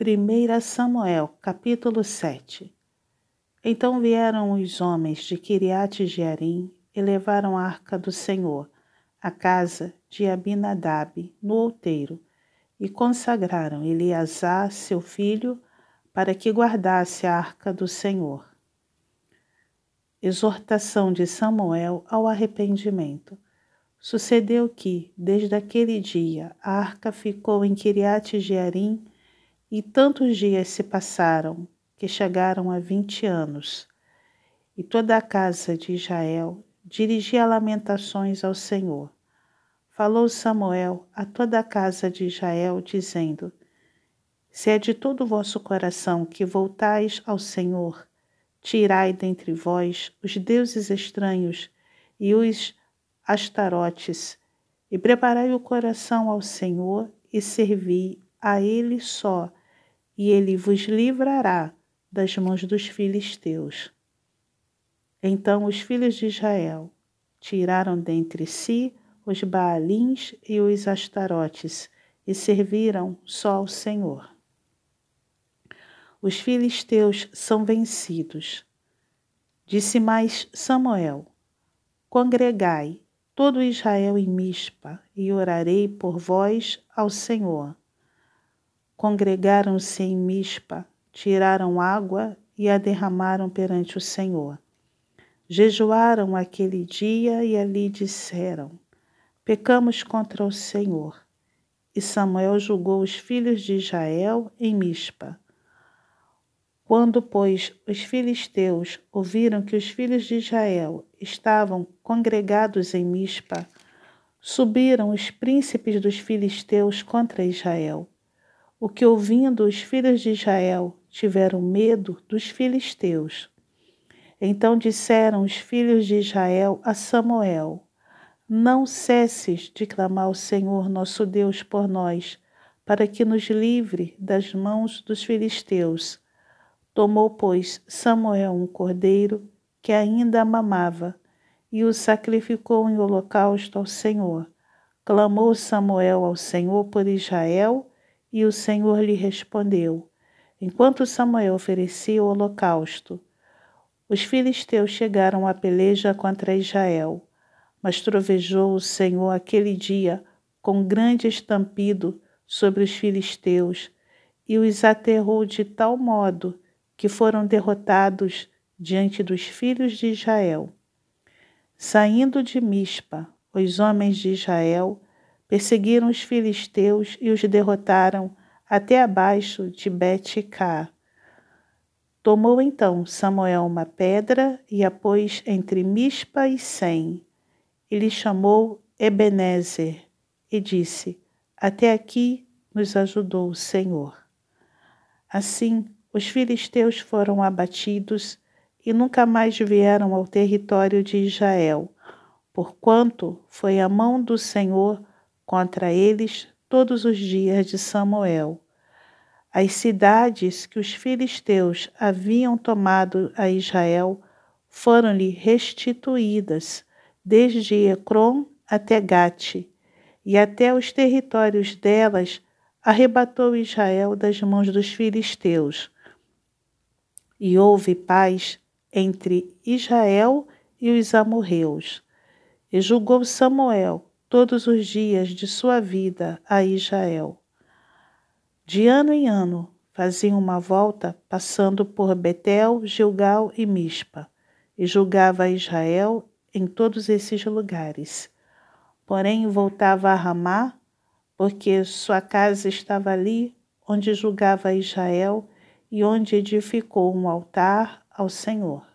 1 Samuel, capítulo 7 Então vieram os homens de Kiriat Jearim e levaram a arca do Senhor, à casa de Abinadab, no outeiro, e consagraram Eleazar, seu filho, para que guardasse a arca do Senhor. Exortação de Samuel ao arrependimento. Sucedeu que, desde aquele dia, a arca ficou em Kiriat Jearim e tantos dias se passaram, que chegaram a vinte anos. E toda a casa de Israel dirigia lamentações ao Senhor. Falou Samuel a toda a casa de Israel, dizendo: Se é de todo o vosso coração que voltais ao Senhor, tirai dentre vós os deuses estranhos e os astarotes, e preparai o coração ao Senhor e servi a Ele só e ele vos livrará das mãos dos filisteus. Então os filhos de Israel tiraram dentre si os Baalins e os Astarotes e serviram só ao Senhor. Os filisteus são vencidos. Disse mais Samuel: Congregai todo Israel em Mispa e orarei por vós ao Senhor congregaram-se em Mispa, tiraram água e a derramaram perante o Senhor. Jejuaram aquele dia e ali disseram: Pecamos contra o Senhor. E Samuel julgou os filhos de Israel em Mispa. Quando, pois, os filisteus ouviram que os filhos de Israel estavam congregados em Mispa, subiram os príncipes dos filisteus contra Israel o que ouvindo os filhos de Israel tiveram medo dos filisteus. Então disseram os filhos de Israel a Samuel: Não cesses de clamar ao Senhor nosso Deus por nós, para que nos livre das mãos dos filisteus. Tomou, pois, Samuel um cordeiro que ainda mamava e o sacrificou em holocausto ao Senhor. Clamou Samuel ao Senhor por Israel e o Senhor lhe respondeu: Enquanto Samuel oferecia o holocausto, os filisteus chegaram à peleja contra Israel. Mas trovejou o Senhor aquele dia com grande estampido sobre os filisteus e os aterrou de tal modo que foram derrotados diante dos filhos de Israel. Saindo de Mispa, os homens de Israel perseguiram os filisteus e os derrotaram até abaixo de Bet-Cá. Tomou então Samuel uma pedra e a pôs entre Mispa e Sem. E lhe chamou Ebenezer e disse: Até aqui nos ajudou o Senhor. Assim, os filisteus foram abatidos e nunca mais vieram ao território de Israel, porquanto foi a mão do Senhor contra eles todos os dias de Samuel. As cidades que os filisteus haviam tomado a Israel foram-lhe restituídas, desde Ecrom até Gate, e até os territórios delas arrebatou Israel das mãos dos filisteus. E houve paz entre Israel e os amorreus. E julgou Samuel todos os dias de sua vida a Israel. De ano em ano faziam uma volta, passando por Betel, Gilgal e Mispa, e julgava Israel em todos esses lugares. Porém, voltava a Ramá, porque sua casa estava ali, onde julgava Israel e onde edificou um altar ao Senhor.